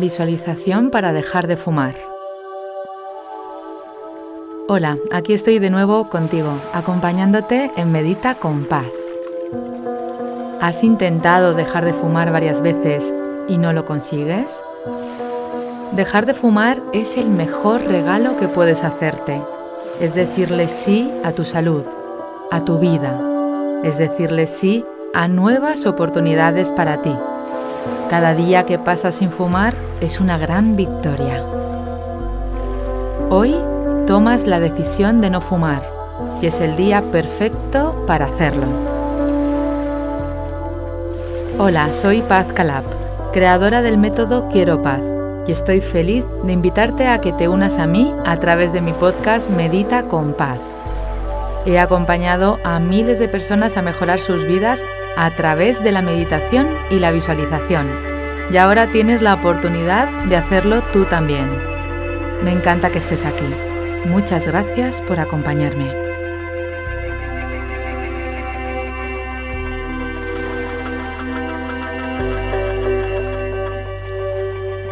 Visualización para dejar de fumar. Hola, aquí estoy de nuevo contigo, acompañándote en Medita con Paz. ¿Has intentado dejar de fumar varias veces y no lo consigues? Dejar de fumar es el mejor regalo que puedes hacerte. Es decirle sí a tu salud, a tu vida. Es decirle sí a nuevas oportunidades para ti. Cada día que pasas sin fumar es una gran victoria. Hoy tomas la decisión de no fumar y es el día perfecto para hacerlo. Hola, soy Paz Calab, creadora del método Quiero Paz y estoy feliz de invitarte a que te unas a mí a través de mi podcast Medita con Paz. He acompañado a miles de personas a mejorar sus vidas a través de la meditación y la visualización. Y ahora tienes la oportunidad de hacerlo tú también. Me encanta que estés aquí. Muchas gracias por acompañarme.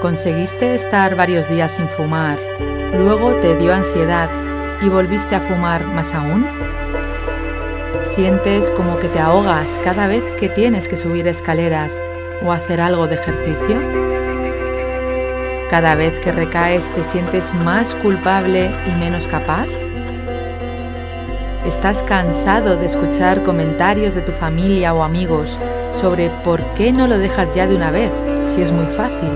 Conseguiste estar varios días sin fumar, luego te dio ansiedad y volviste a fumar más aún. Sientes como que te ahogas cada vez que tienes que subir escaleras o hacer algo de ejercicio. Cada vez que recaes te sientes más culpable y menos capaz. ¿Estás cansado de escuchar comentarios de tu familia o amigos sobre por qué no lo dejas ya de una vez si es muy fácil?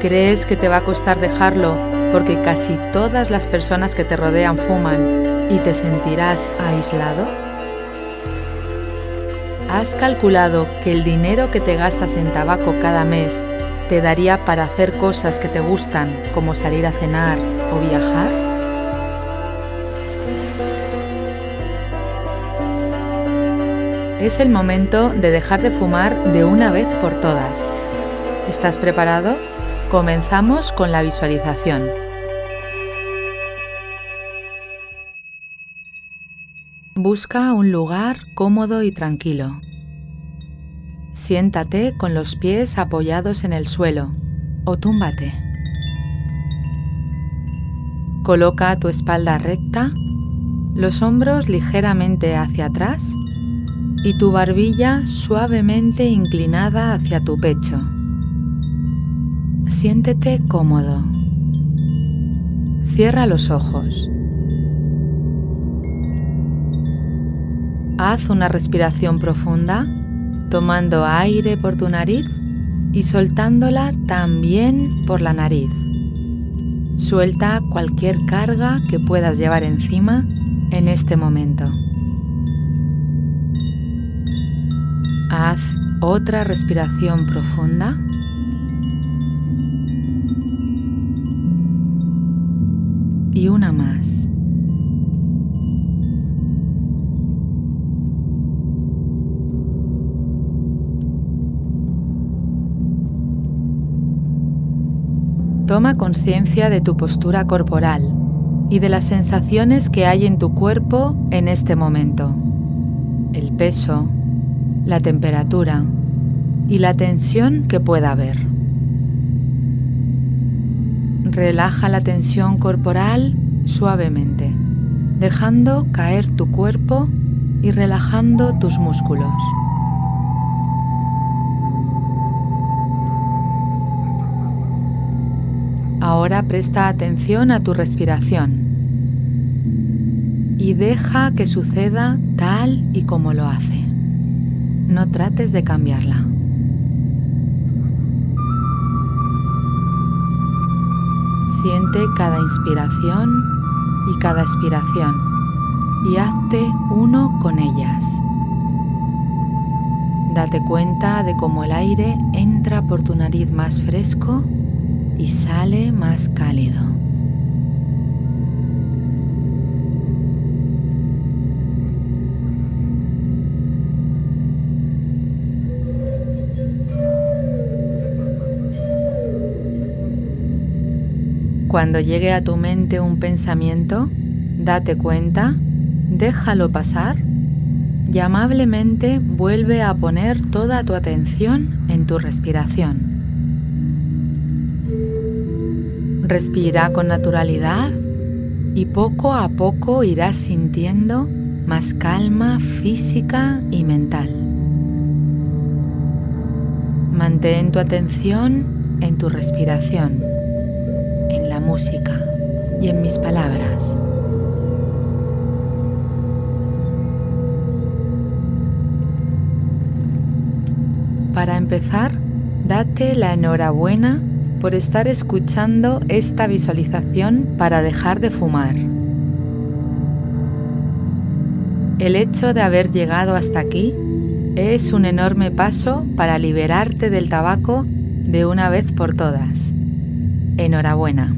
¿Crees que te va a costar dejarlo porque casi todas las personas que te rodean fuman y te sentirás aislado? ¿Has calculado que el dinero que te gastas en tabaco cada mes te daría para hacer cosas que te gustan, como salir a cenar o viajar? Es el momento de dejar de fumar de una vez por todas. ¿Estás preparado? Comenzamos con la visualización. Busca un lugar cómodo y tranquilo. Siéntate con los pies apoyados en el suelo o túmbate. Coloca tu espalda recta, los hombros ligeramente hacia atrás y tu barbilla suavemente inclinada hacia tu pecho. Siéntete cómodo. Cierra los ojos. Haz una respiración profunda, tomando aire por tu nariz y soltándola también por la nariz. Suelta cualquier carga que puedas llevar encima en este momento. Haz otra respiración profunda. Y una más. Toma conciencia de tu postura corporal y de las sensaciones que hay en tu cuerpo en este momento. El peso, la temperatura y la tensión que pueda haber. Relaja la tensión corporal suavemente, dejando caer tu cuerpo y relajando tus músculos. Ahora presta atención a tu respiración y deja que suceda tal y como lo hace. No trates de cambiarla. Siente cada inspiración y cada expiración y hazte uno con ellas. Date cuenta de cómo el aire entra por tu nariz más fresco y sale más cálido. Cuando llegue a tu mente un pensamiento, date cuenta, déjalo pasar y amablemente vuelve a poner toda tu atención en tu respiración. Respira con naturalidad y poco a poco irás sintiendo más calma física y mental. Mantén tu atención en tu respiración, en la música y en mis palabras. Para empezar, date la enhorabuena por estar escuchando esta visualización para dejar de fumar. El hecho de haber llegado hasta aquí es un enorme paso para liberarte del tabaco de una vez por todas. Enhorabuena.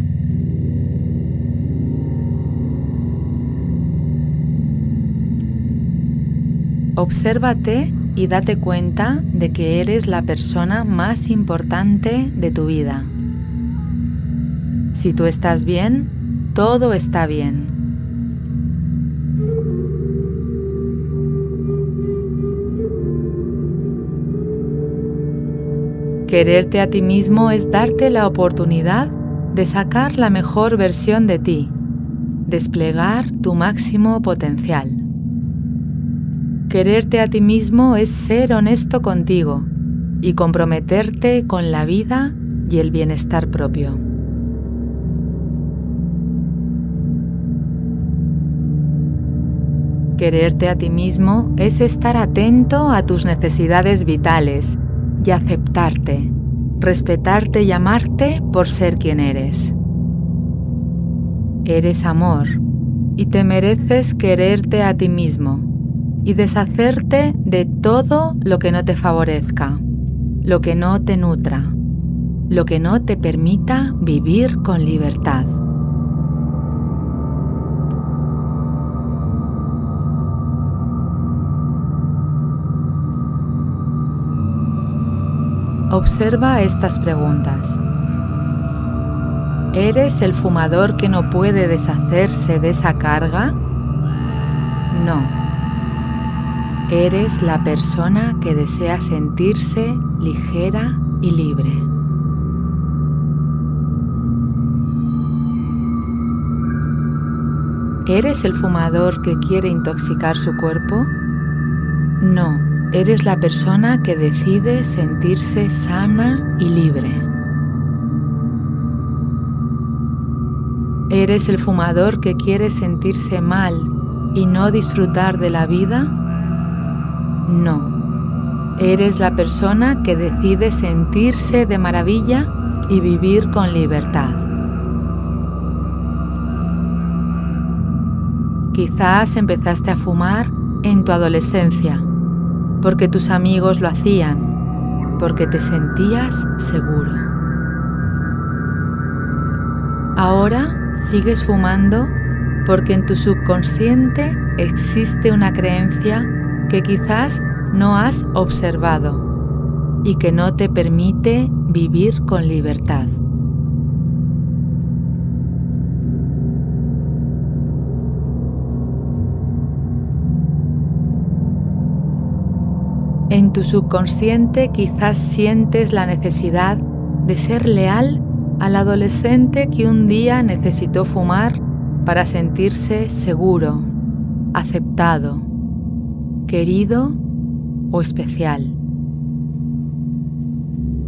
Obsérvate y date cuenta de que eres la persona más importante de tu vida. Si tú estás bien, todo está bien. Quererte a ti mismo es darte la oportunidad de sacar la mejor versión de ti, desplegar tu máximo potencial. Quererte a ti mismo es ser honesto contigo y comprometerte con la vida y el bienestar propio. Quererte a ti mismo es estar atento a tus necesidades vitales y aceptarte, respetarte y amarte por ser quien eres. Eres amor y te mereces quererte a ti mismo y deshacerte de todo lo que no te favorezca, lo que no te nutra, lo que no te permita vivir con libertad. Observa estas preguntas. ¿Eres el fumador que no puede deshacerse de esa carga? No Eres la persona que desea sentirse ligera y libre. ¿Eres el fumador que quiere intoxicar su cuerpo? No, eres la persona que decide sentirse sana y libre. ¿Eres el fumador que quiere sentirse mal y no disfrutar de la vida? No, eres la persona que decide sentirse de maravilla y vivir con libertad. Quizás empezaste a fumar en tu adolescencia, porque tus amigos lo hacían, porque te sentías seguro. Ahora sigues fumando porque en tu subconsciente existe una creencia que quizás no has observado y que no te permite vivir con libertad. En tu subconsciente quizás sientes la necesidad de ser leal al adolescente que un día necesitó fumar para sentirse seguro, aceptado, querido o especial.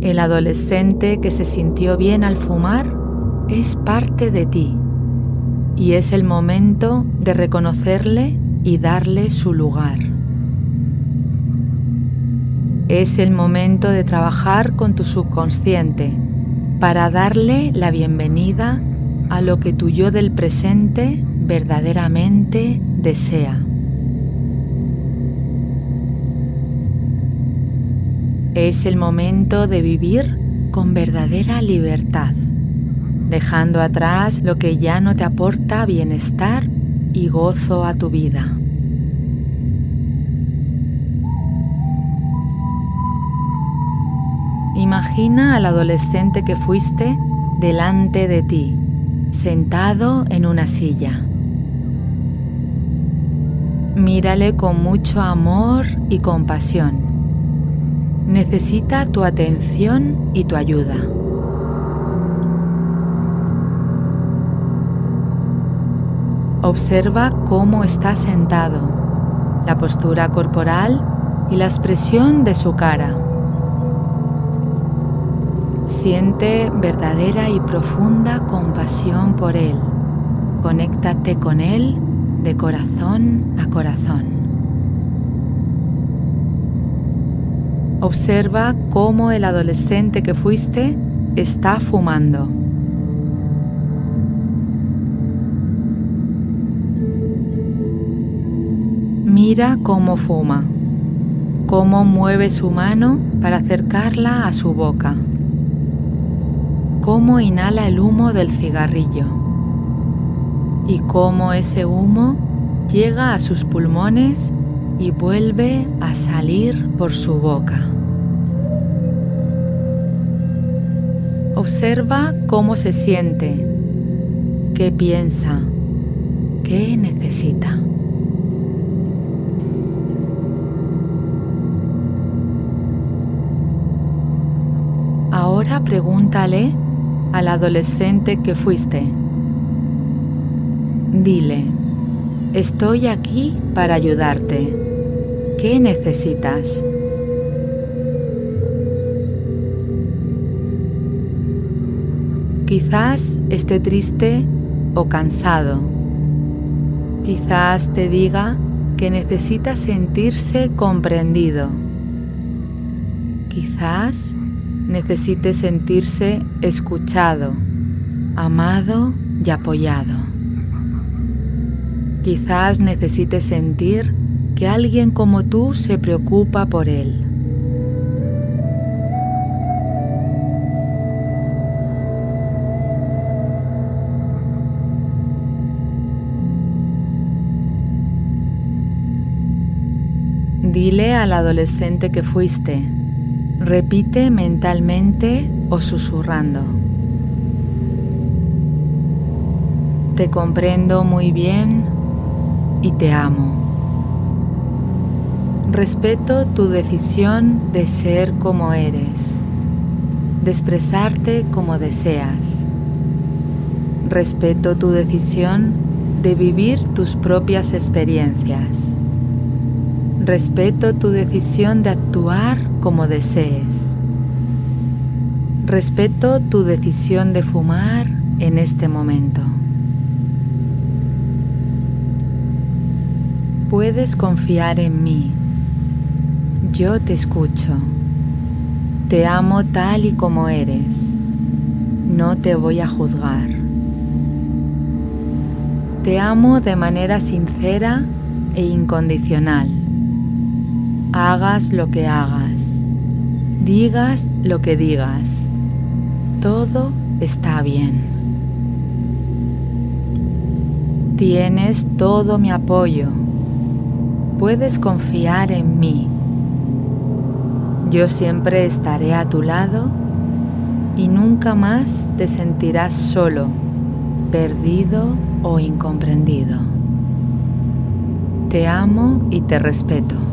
El adolescente que se sintió bien al fumar es parte de ti y es el momento de reconocerle y darle su lugar. Es el momento de trabajar con tu subconsciente para darle la bienvenida a lo que tu yo del presente verdaderamente desea. Es el momento de vivir con verdadera libertad, dejando atrás lo que ya no te aporta bienestar y gozo a tu vida. Imagina al adolescente que fuiste delante de ti, sentado en una silla. Mírale con mucho amor y compasión. Necesita tu atención y tu ayuda. Observa cómo está sentado, la postura corporal y la expresión de su cara. Siente verdadera y profunda compasión por Él. Conéctate con Él de corazón a corazón. Observa cómo el adolescente que fuiste está fumando. Mira cómo fuma, cómo mueve su mano para acercarla a su boca cómo inhala el humo del cigarrillo y cómo ese humo llega a sus pulmones y vuelve a salir por su boca. Observa cómo se siente, qué piensa, qué necesita. Ahora pregúntale al adolescente que fuiste. Dile, estoy aquí para ayudarte. ¿Qué necesitas? Quizás esté triste o cansado. Quizás te diga que necesita sentirse comprendido. Quizás necesite sentirse escuchado, amado y apoyado. Quizás necesite sentir que alguien como tú se preocupa por él. Dile al adolescente que fuiste, Repite mentalmente o susurrando. Te comprendo muy bien y te amo. Respeto tu decisión de ser como eres, de expresarte como deseas. Respeto tu decisión de vivir tus propias experiencias. Respeto tu decisión de actuar como desees. Respeto tu decisión de fumar en este momento. Puedes confiar en mí. Yo te escucho. Te amo tal y como eres. No te voy a juzgar. Te amo de manera sincera e incondicional hagas lo que hagas, digas lo que digas, todo está bien. Tienes todo mi apoyo, puedes confiar en mí. Yo siempre estaré a tu lado y nunca más te sentirás solo, perdido o incomprendido. Te amo y te respeto.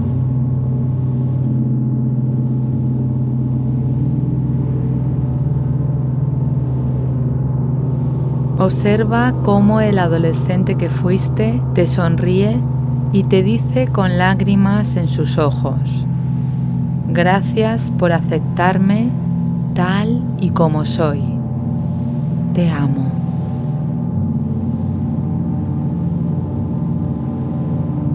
Observa cómo el adolescente que fuiste te sonríe y te dice con lágrimas en sus ojos, gracias por aceptarme tal y como soy. Te amo.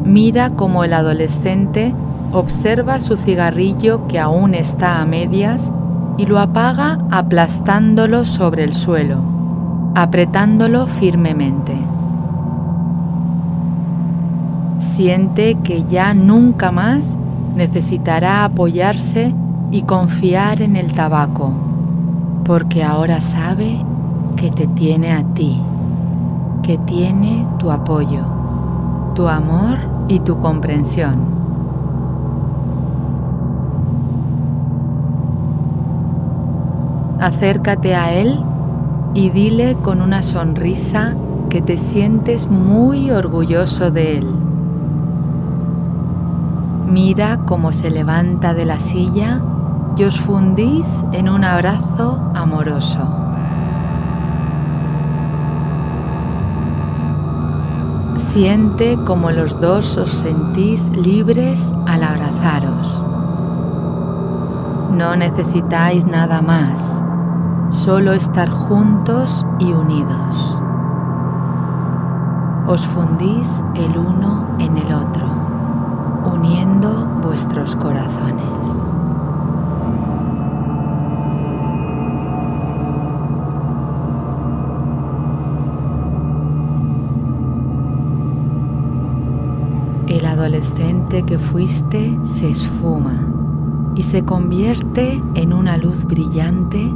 Mira cómo el adolescente observa su cigarrillo que aún está a medias y lo apaga aplastándolo sobre el suelo apretándolo firmemente. Siente que ya nunca más necesitará apoyarse y confiar en el tabaco, porque ahora sabe que te tiene a ti, que tiene tu apoyo, tu amor y tu comprensión. Acércate a Él y dile con una sonrisa que te sientes muy orgulloso de él. Mira cómo se levanta de la silla y os fundís en un abrazo amoroso. Siente como los dos os sentís libres al abrazaros. No necesitáis nada más, solo estar juntos y unidos. Os fundís el uno en el otro, uniendo vuestros corazones. El adolescente que fuiste se esfuma y se convierte en una luz brillante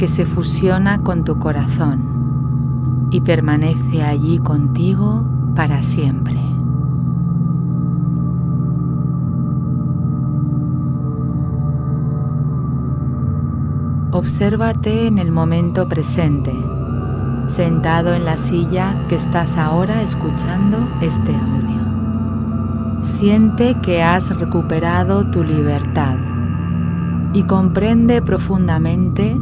que se fusiona con tu corazón y permanece allí contigo para siempre. Obsérvate en el momento presente, sentado en la silla que estás ahora escuchando este audio. Siente que has recuperado tu libertad y comprende profundamente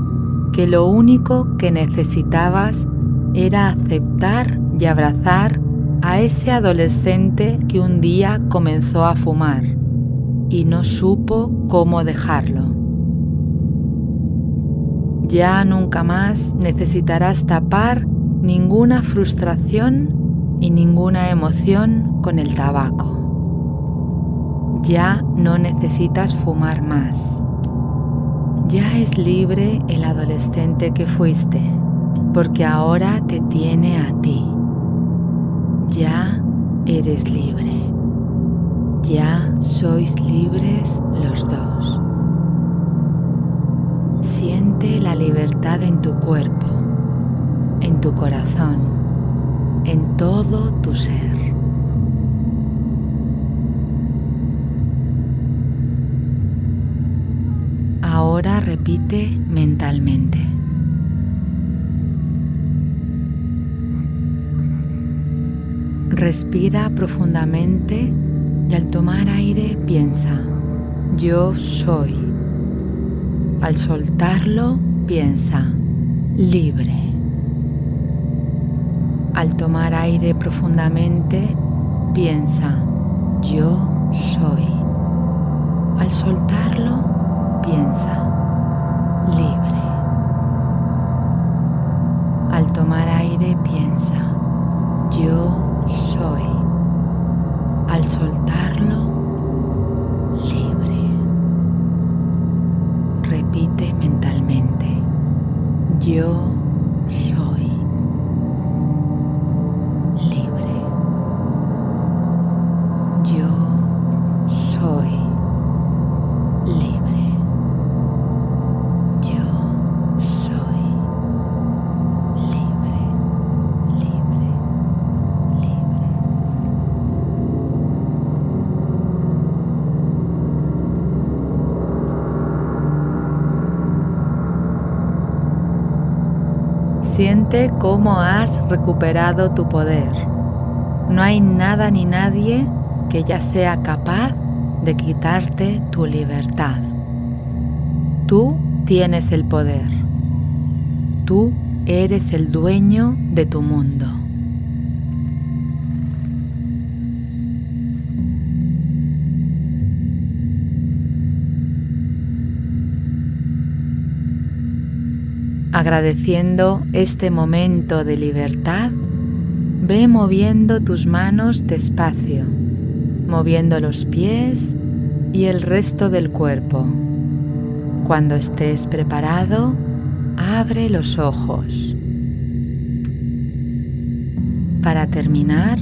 que lo único que necesitabas era aceptar y abrazar a ese adolescente que un día comenzó a fumar y no supo cómo dejarlo. Ya nunca más necesitarás tapar ninguna frustración y ninguna emoción con el tabaco. Ya no necesitas fumar más. Ya es libre el adolescente que fuiste, porque ahora te tiene a ti. Ya eres libre. Ya sois libres los dos. Siente la libertad en tu cuerpo, en tu corazón, en todo tu ser. Ahora repite mentalmente. Respira profundamente y al tomar aire piensa, yo soy. Al soltarlo piensa, libre. Al tomar aire profundamente piensa, yo soy. Al soltarlo piensa, libre. Al tomar aire piensa, yo soy. Al soltarlo, libre. Repite mentalmente, yo soy. Cómo has recuperado tu poder. No hay nada ni nadie que ya sea capaz de quitarte tu libertad. Tú tienes el poder. Tú eres el dueño de tu mundo. Agradeciendo este momento de libertad, ve moviendo tus manos despacio, moviendo los pies y el resto del cuerpo. Cuando estés preparado, abre los ojos. Para terminar,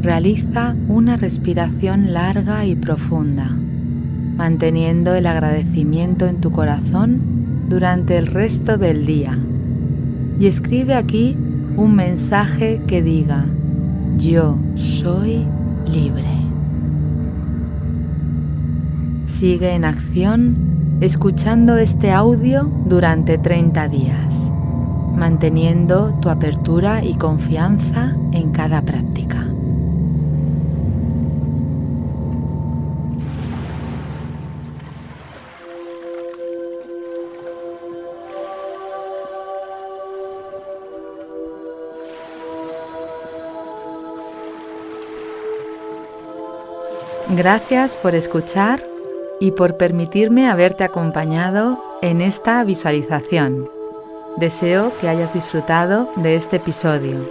realiza una respiración larga y profunda, manteniendo el agradecimiento en tu corazón durante el resto del día. Y escribe aquí un mensaje que diga, yo soy libre. Sigue en acción escuchando este audio durante 30 días, manteniendo tu apertura y confianza en cada práctica. Gracias por escuchar y por permitirme haberte acompañado en esta visualización. Deseo que hayas disfrutado de este episodio.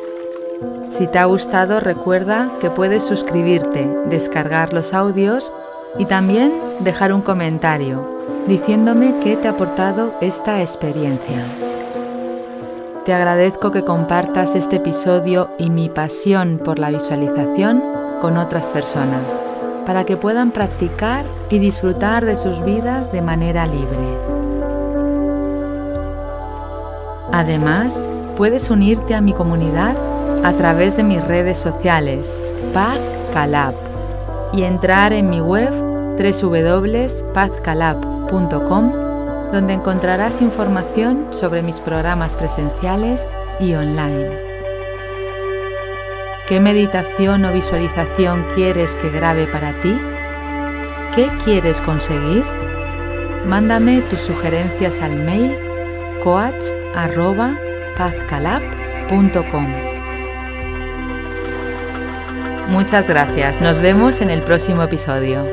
Si te ha gustado, recuerda que puedes suscribirte, descargar los audios y también dejar un comentario diciéndome qué te ha aportado esta experiencia. Te agradezco que compartas este episodio y mi pasión por la visualización con otras personas para que puedan practicar y disfrutar de sus vidas de manera libre. Además, puedes unirte a mi comunidad a través de mis redes sociales, Paz Calab, y entrar en mi web www.pazcalab.com, donde encontrarás información sobre mis programas presenciales y online. ¿Qué meditación o visualización quieres que grabe para ti? ¿Qué quieres conseguir? Mándame tus sugerencias al mail coach.pazcalab.com. Muchas gracias, nos vemos en el próximo episodio.